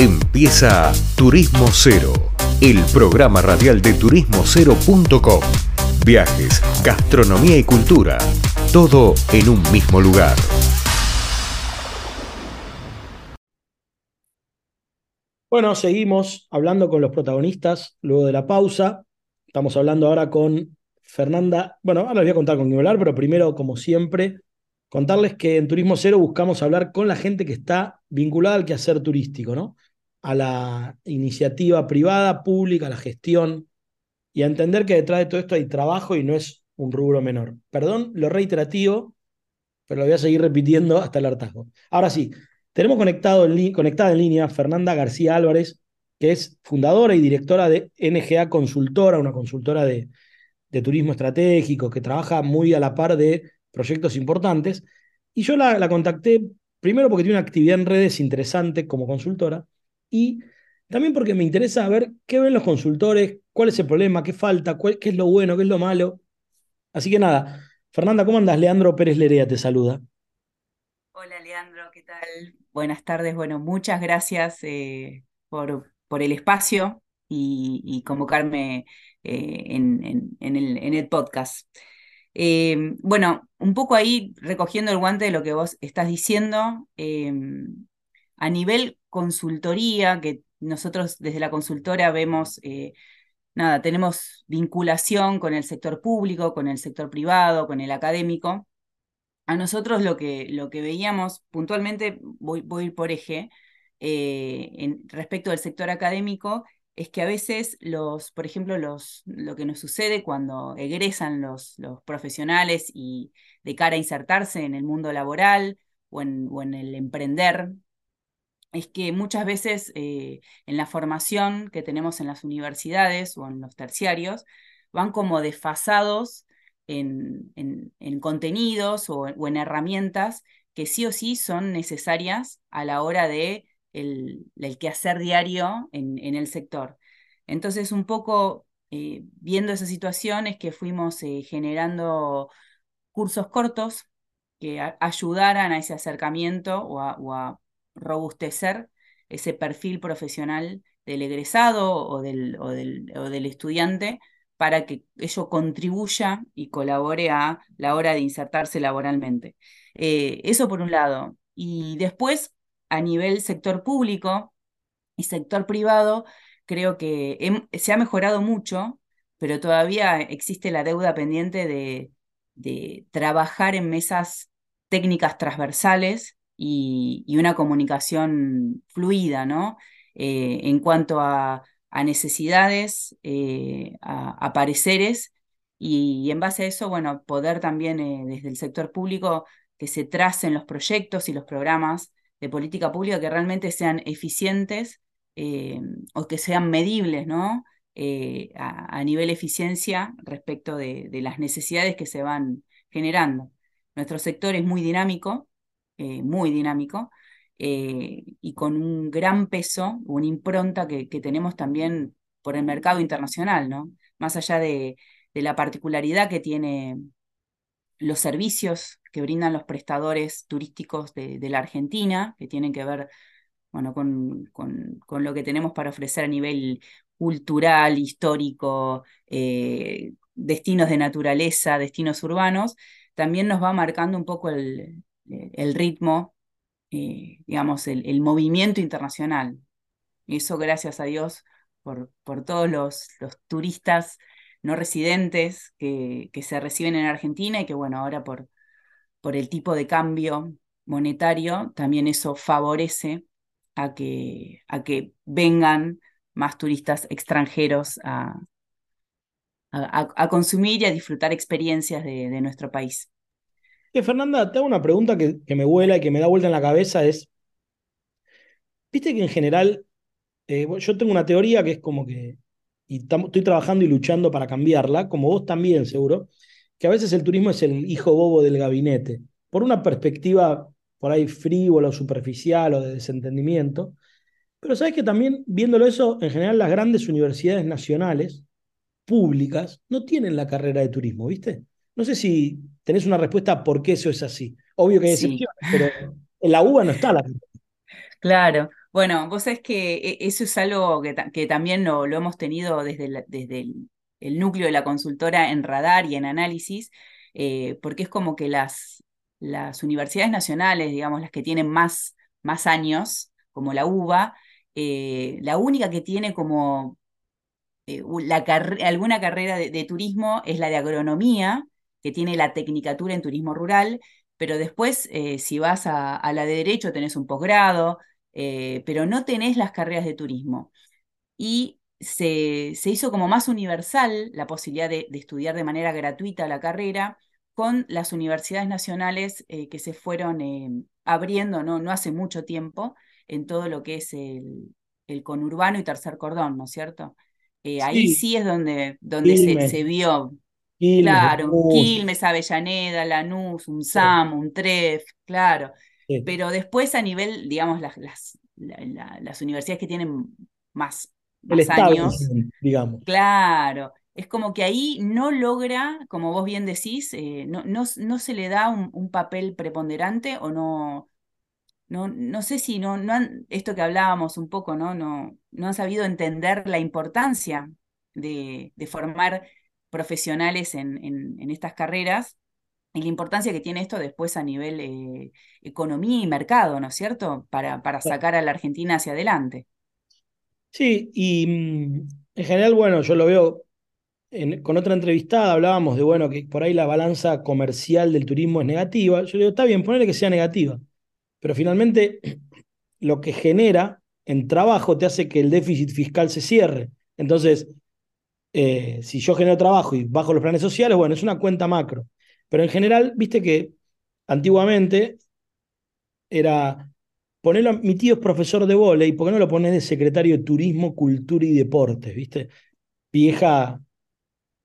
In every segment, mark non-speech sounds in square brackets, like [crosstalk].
Empieza Turismo Cero, el programa radial de turismocero.com. Viajes, gastronomía y cultura, todo en un mismo lugar. Bueno, seguimos hablando con los protagonistas luego de la pausa. Estamos hablando ahora con Fernanda. Bueno, ahora les voy a contar con quién hablar, pero primero, como siempre, contarles que en Turismo Cero buscamos hablar con la gente que está vinculada al quehacer turístico, ¿no? A la iniciativa privada, pública, a la gestión, y a entender que detrás de todo esto hay trabajo y no es un rubro menor. Perdón lo reiterativo, pero lo voy a seguir repitiendo hasta el hartazgo. Ahora sí, tenemos conectado conectada en línea Fernanda García Álvarez, que es fundadora y directora de NGA Consultora, una consultora de, de turismo estratégico que trabaja muy a la par de proyectos importantes. Y yo la, la contacté primero porque tiene una actividad en redes interesante como consultora y también porque me interesa ver qué ven los consultores, cuál es el problema, qué falta, qué es lo bueno, qué es lo malo. Así que nada, Fernanda, ¿cómo andas? Leandro Pérez Lerea te saluda. Hola Leandro, ¿qué tal? Buenas tardes. Bueno, muchas gracias eh, por, por, el espacio y, convocarme eh, en, el, podcast. Eh, bueno, un poco ahí recogiendo el guante de lo que vos estás diciendo, a nivel consultoría, que nosotros desde la consultora vemos, eh, nada, tenemos vinculación con el sector público, con el sector privado, con el académico. A nosotros lo que, lo que veíamos puntualmente, voy, voy por eje, eh, en, respecto del sector académico, es que a veces los, por ejemplo, los, lo que nos sucede cuando egresan los, los profesionales y de cara a insertarse en el mundo laboral o en, o en el emprender, es que muchas veces eh, en la formación que tenemos en las universidades o en los terciarios van como desfasados en, en, contenidos o, en herramientas que sí o sí son necesarias a la hora de el, quehacer diario en, el sector. Entonces, un poco eh, viendo esa situación es que fuimos eh, generando cursos cortos que ayudaran a ese acercamiento o a robustecer ese perfil profesional del egresado o del, o del, estudiante para que ello contribuya y colabore a la hora de insertarse laboralmente. Eh, eso por un lado. Y después, a nivel sector público y sector privado, creo que se ha mejorado mucho, pero todavía existe la deuda pendiente de, de trabajar en mesas técnicas transversales y, una comunicación fluida, ¿no? Eh, en cuanto a, necesidades, eh, a, pareceres, y, en base a eso, bueno, poder también eh, desde el sector público que se tracen los proyectos y los programas de política pública que realmente sean eficientes o que sean medibles, ¿no? A, nivel eficiencia respecto de las necesidades que se van generando. Nuestro sector es muy dinámico, eh, muy dinámico eh, y con un gran peso, una impronta que, tenemos también por el mercado internacional, ¿no? Más allá de, la particularidad que tiene los servicios que brindan los prestadores turísticos de, la Argentina, que tienen que ver bueno, con, con, lo que tenemos para ofrecer a nivel cultural, histórico, eh, destinos de naturaleza, destinos urbanos, también nos va marcando un poco el, el ritmo, eh, digamos, el, movimiento internacional. Eso gracias a Dios por, por todos los, los, turistas no residentes que, que, se reciben en Argentina y que, bueno, ahora por, por el tipo de cambio monetario, también eso favorece a que, a que vengan más turistas extranjeros a, a, consumir y a disfrutar experiencias de, de nuestro país. Fernanda, te hago una pregunta que, me vuela y que me da vuelta en la cabeza, es, viste que en general, eh, yo tengo una teoría que es como que, y estoy trabajando y luchando para cambiarla, como vos también seguro, que a veces el turismo es el hijo bobo del gabinete, por una perspectiva por ahí frívola o superficial o de desentendimiento, pero sabes que también viéndolo eso, en general las grandes universidades nacionales, públicas, no tienen la carrera de turismo, ¿viste? No sé si tenés una respuesta por qué eso es así. Obvio que hay excepciones, pero en la UBA no está la Claro. Bueno, vos sabés que e, eso es algo que, también lo, hemos tenido desde, desde el, núcleo de la consultora en radar y en análisis, eh, porque es como que las, las universidades nacionales, digamos, las que tienen más, más años, como la UBA, eh, la única que tiene como eh, alguna carrera de, turismo es la de agronomía, que tiene la tecnicatura en turismo rural, pero después, si vas a, a, la de derecho, tenés un posgrado, eh, pero no tenés las carreras de turismo. Y se, hizo como más universal la posibilidad de, estudiar de manera gratuita la carrera con las universidades nacionales eh, que se fueron eh, abriendo no, no hace mucho tiempo en todo lo que es el, conurbano y tercer cordón, ¿no es cierto? Ahí sí es donde, donde se, vio. Claro, Quilmes, Avellaneda, Lanús, un SAM, un TREF, claro. Pero después a nivel, digamos, las, las, universidades que tienen más, años, digamos. Claro, es como que ahí no logra, como vos bien decís, eh, no, no, se le da un, papel preponderante o no, no, no sé si no, no han, esto que hablábamos un poco, ¿no? No, no han sabido entender la importancia de, formar profesionales en, en, estas carreras y la importancia que tiene esto después a nivel eh, economía y mercado, ¿no es cierto? Para, para sacar a la Argentina hacia adelante. Sí, y mm, en general, bueno, yo lo veo con otra entrevistada, hablábamos de, bueno, que por ahí la balanza comercial del turismo es negativa. Yo digo, está bien, ponerle que sea negativa, pero finalmente [clears throat] lo que genera en trabajo te hace que el déficit fiscal se cierre. Entonces, eh, si yo genero trabajo y bajo los planes sociales, bueno, es una cuenta macro. Pero en general, viste que antiguamente era ponerlo, mi tío es profesor de volei, ¿por qué no lo pones de secretario de Turismo, Cultura y Deportes? ¿Viste? Vieja,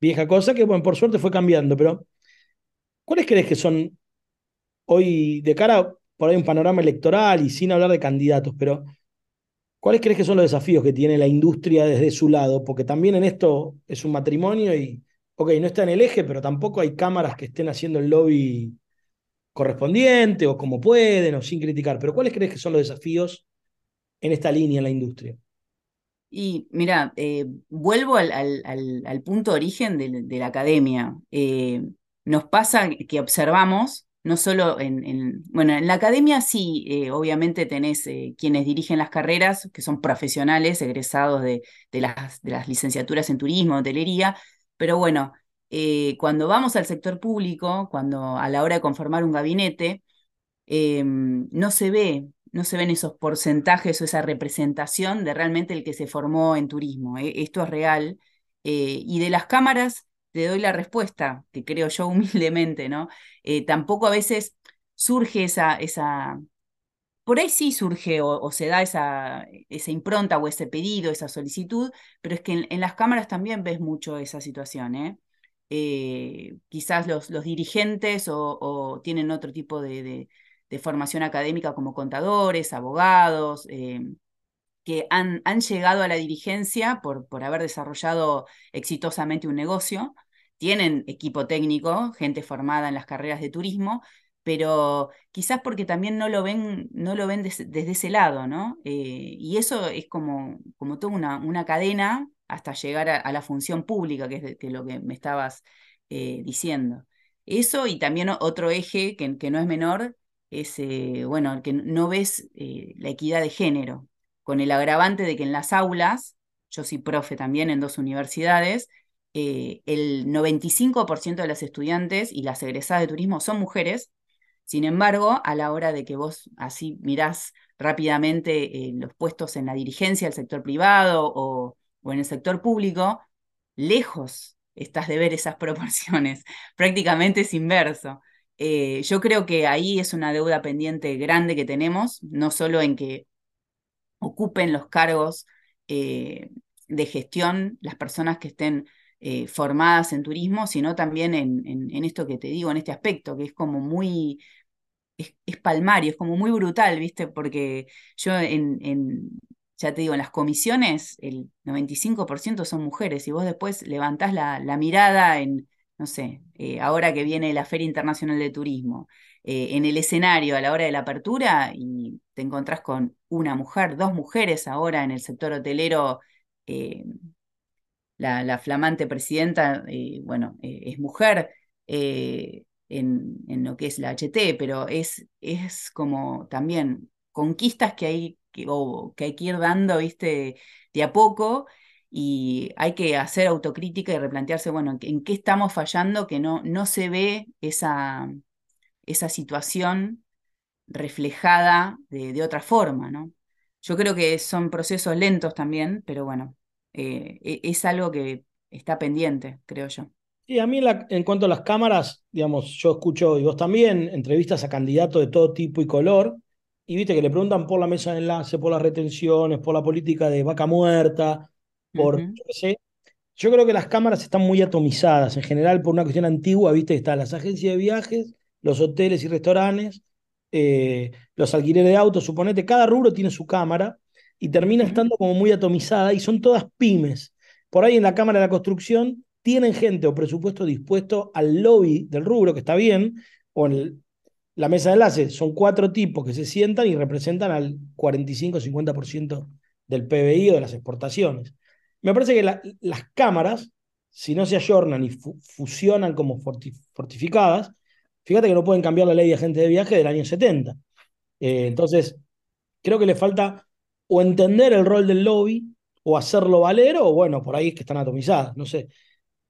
vieja cosa que, bueno, por suerte fue cambiando, pero ¿cuáles crees que son hoy, de cara por ahí un panorama electoral y sin hablar de candidatos, pero ¿cuáles crees que son los desafíos que tiene la industria desde su lado? Porque también en esto es un matrimonio y ok, no está en el eje, pero tampoco hay cámaras que estén haciendo el lobby correspondiente o como pueden o sin criticar. Pero ¿cuáles crees que son los desafíos en esta línea en la industria? Y mira, eh, vuelvo al, punto de origen de, la academia. Eh, nos pasa que observamos, no solo en, bueno, en la academia sí, eh, obviamente tenés quienes dirigen las carreras, que son profesionales, egresados de, de, las, de las licenciaturas en turismo, hotelería, pero bueno, eh, cuando vamos al sector público, cuando a la hora de conformar un gabinete, em, no se ve, no se ven esos porcentajes o esa representación de realmente el que se formó en turismo. Eh, esto es real. Eh, y de las cámaras te doy la respuesta, que creo yo [laughs] humildemente, ¿no? tampoco a veces surge esa, esa, por ahí sí surge o, se da esa, esa, impronta o ese pedido, esa solicitud, pero es que en, las cámaras también ves mucho esa situación. ¿eh? Eh, quizás los, los dirigentes o, tienen otro tipo de, formación académica como contadores, abogados, eh, que han, han, llegado a la dirigencia por, por haber desarrollado exitosamente un negocio, tienen equipo técnico, gente formada en las carreras de turismo, pero quizás porque también no lo ven, no lo ven desde ese lado, ¿no? Eh, y eso es como, como toda una, cadena hasta llegar a, la función pública, que es, lo que me estabas eh, diciendo. Eso y también otro eje que, que no es menor es, eh, bueno, que no ves la equidad de género, con el agravante de que en las aulas, yo soy profe también en dos universidades, el 95% de las estudiantes y las egresadas de turismo son mujeres, sin embargo, a la hora de que vos así mirás rápidamente eh, los puestos en la dirigencia del sector privado o, en el sector público, lejos estás de ver esas [laughs] proporciones. Prácticamente es inverso. Eh, yo creo que ahí es una deuda pendiente grande que tenemos, no solo en que ocupen los cargos eh, de gestión las personas que estén formadas en turismo, sino también en, en, esto que te digo, en este aspecto, que es como muy, es, palmario, es como muy brutal, ¿viste? Porque yo en, en, ya te digo, en las comisiones el 95% son mujeres y vos después levantás la, la mirada en, no sé, eh, ahora que viene la Feria Internacional de Turismo, eh, en el escenario a la hora de la apertura y te encontrás con una mujer, dos mujeres ahora en el sector hotelero. Eh, la, flamante presidenta, eh, bueno, es mujer en, en, lo que es la HT, pero es, es como también conquistas que hay que, que hay que ir dando, viste, de a poco y hay que hacer autocrítica y replantearse, bueno, en qué estamos fallando, que no, no se ve esa, esa situación reflejada de, otra forma, ¿no? Yo creo que son procesos lentos también, pero bueno, eh, e, es algo que está pendiente, creo yo. Y a mí en cuanto a las cámaras, digamos, yo escucho, y vos también, entrevistas a candidatos de todo tipo y color, y viste que le preguntan por la mesa de enlace, por las retenciones, por la política de vaca muerta, por, yo sé, yo creo que las cámaras están muy atomizadas en general por una cuestión antigua, viste, están las agencias de viajes, los hoteles y restaurantes, eh, los alquileres de autos, suponete, cada rubro tiene su cámara y termina estando como muy atomizada y son todas pymes. Por ahí en la Cámara de la Construcción tienen gente o presupuesto dispuesto al lobby del rubro, que está bien, o en la mesa de enlace, son cuatro tipos que se sientan y representan al 45-50% del PBI o de las exportaciones. Me parece que las cámaras, si no se ayornan y fusionan como fortificadas, fíjate que no pueden cambiar la ley de agente de viaje del año 70. Eh, entonces, creo que le falta o entender el rol del lobby o hacerlo valer, o bueno, por ahí es que están atomizadas, no sé.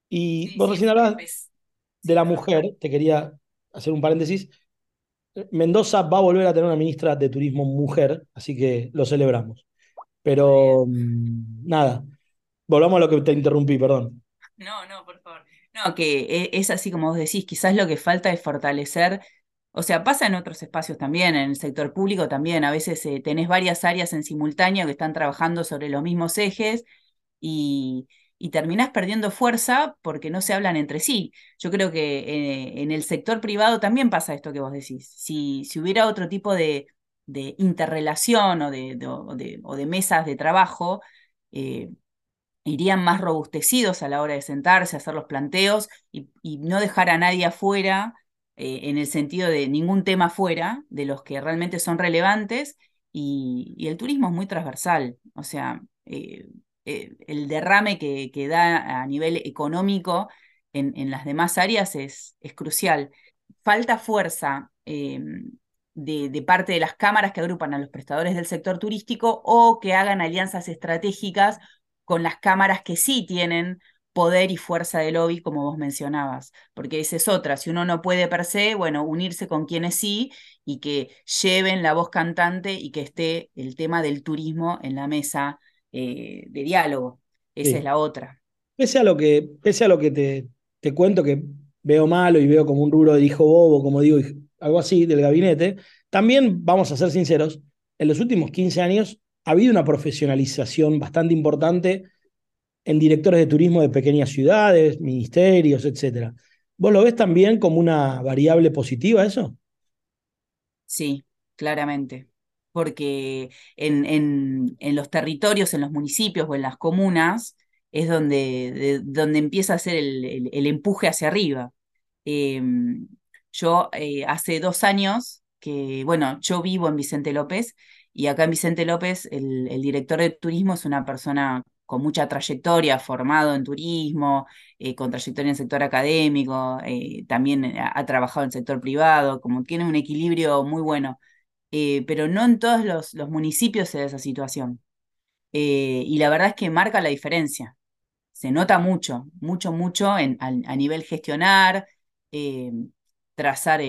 Y vos recién hablabas de la mujer, te quería hacer un paréntesis. Mendoza va a volver a tener una ministra de turismo mujer, así que lo celebramos. Pero mm, nada, Volvamos a lo que te interrumpí, perdón. No, no, por favor. No, que e, es así como vos decís, quizás lo que falta es fortalecer, o sea, pasa en otros espacios también, en el sector público también, a veces eh, tenés varias áreas en simultáneo que están trabajando sobre los mismos ejes y, y terminás perdiendo fuerza porque no se hablan entre sí. Yo creo que eh, en el sector privado también pasa esto que vos decís. Si, hubiera otro tipo de, interrelación o de, mesas de trabajo, eh, irían más robustecidos a la hora de sentarse, hacer los planteos y, no dejar a nadie afuera, eh, en el sentido de ningún tema fuera, de los que realmente son relevantes, y, el turismo es muy transversal, o sea, eh, eh, el derrame que, que, da a nivel económico en, en las demás áreas es, es crucial. Falta fuerza. De, de, parte de las cámaras que agrupan a los prestadores del sector turístico o que hagan alianzas estratégicas con las cámaras que sí tienen poder y fuerza de lobby, como vos mencionabas, porque esa es otra, si uno no puede per se, bueno, unirse con quienes sí y que lleven la voz cantante y que esté el tema del turismo en la mesa eh, de diálogo. Esa es la otra. Pese a lo que, pese a lo que te, te cuento que veo malo y veo como un rubro de hijo bobo, como digo, algo así del gabinete, también vamos a ser sinceros, en los últimos 15 años ha habido una profesionalización bastante importante en directores de turismo de pequeñas ciudades, ministerios, etc. ¿Vos lo ves también como una variable positiva eso? Sí, claramente. Porque en, en, los territorios, en los municipios o en las comunas, es donde, donde empieza a ser el, el, empuje hacia arriba. Em, yo eh, hace dos años que, bueno, yo vivo en Vicente López y acá en Vicente López, el, director de turismo es una persona con mucha trayectoria, formado en turismo, eh, con trayectoria en el sector académico, eh, también ha, trabajado en el sector privado, como tiene un equilibrio muy bueno, eh, pero no en todos los, municipios se da esa situación. y la verdad es que marca la diferencia. Se nota mucho, mucho, mucho en, a, nivel gestionar, trazar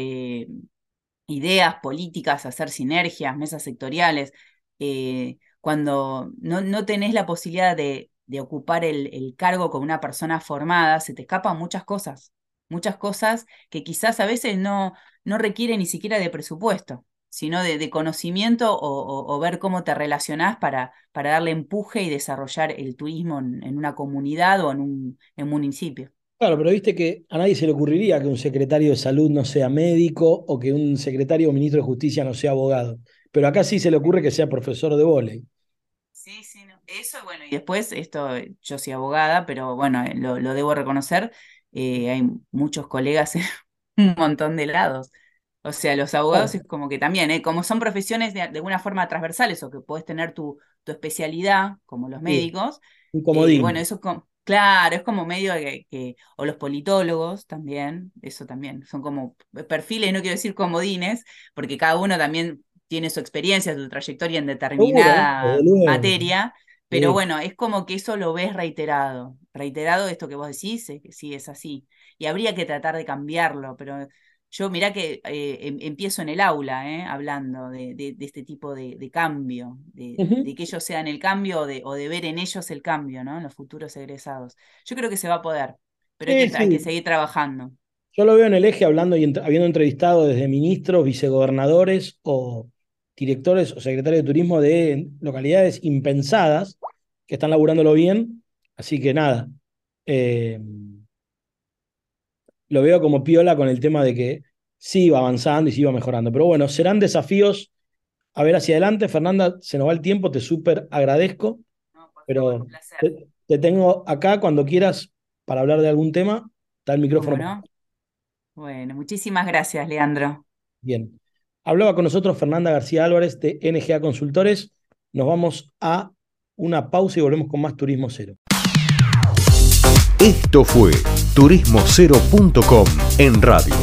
ideas políticas, hacer sinergias, mesas sectoriales, eh, cuando no, no, tenés la posibilidad de, de ocupar el, el, cargo con una persona formada, se te escapan muchas cosas, muchas cosas que quizás a veces no, no requieren ni siquiera de presupuesto, sino de, conocimiento o, ver cómo te relacionás para, para darle empuje y desarrollar el turismo en, en una comunidad o en un, en un municipio. Claro, pero viste que a nadie se le ocurriría que un secretario de salud no sea médico o que un secretario o ministro de justicia no sea abogado. Pero acá sí se le ocurre que sea profesor de volei. Sí, sí, eso bueno, y después esto, yo soy abogada, pero bueno, eh, lo, debo reconocer, eh, hay muchos colegas en [laughs] un montón de lados. O sea, los abogados es como que también, ¿eh? como son profesiones de, alguna forma transversales o que puedes tener tu, tu especialidad, como los médicos. Un comodín. Eh, bueno, eso claro, es como medio que, o los politólogos también, eso también, son como perfiles, no quiero decir comodines, porque cada uno también tiene su experiencia, su trayectoria en determinada materia, pero bueno, es como que eso lo ves reiterado, reiterado esto que vos decís, que sí es así, y habría que tratar de cambiarlo, pero yo mirá que eh, em, empiezo en el aula eh, hablando de, este tipo de, cambio, de, que ellos sean el cambio o de, ver en ellos el cambio, ¿no? En los futuros egresados. Yo creo que se va a poder, pero hay, que, seguir trabajando. Yo lo veo en el eje hablando y habiendo entrevistado desde ministros, vicegobernadores o directores o secretarios de turismo de localidades impensadas que están laburándolo bien. Así que nada. Eh, lo veo como piola con el tema de que sí va avanzando y sí va mejorando. Pero bueno, serán desafíos a ver hacia adelante. Fernanda, se nos va el tiempo, te súper agradezco. pero te, tengo acá cuando quieras para hablar de algún tema. Está el micrófono. Bueno, muchísimas gracias, Leandro. Bien. Hablaba con nosotros Fernanda García Álvarez de NGA Consultores. Nos vamos a una pausa y volvemos con más Turismo Cero. Esto fue turismocero.com en radio.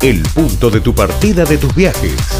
El punto de tu partida de tus viajes.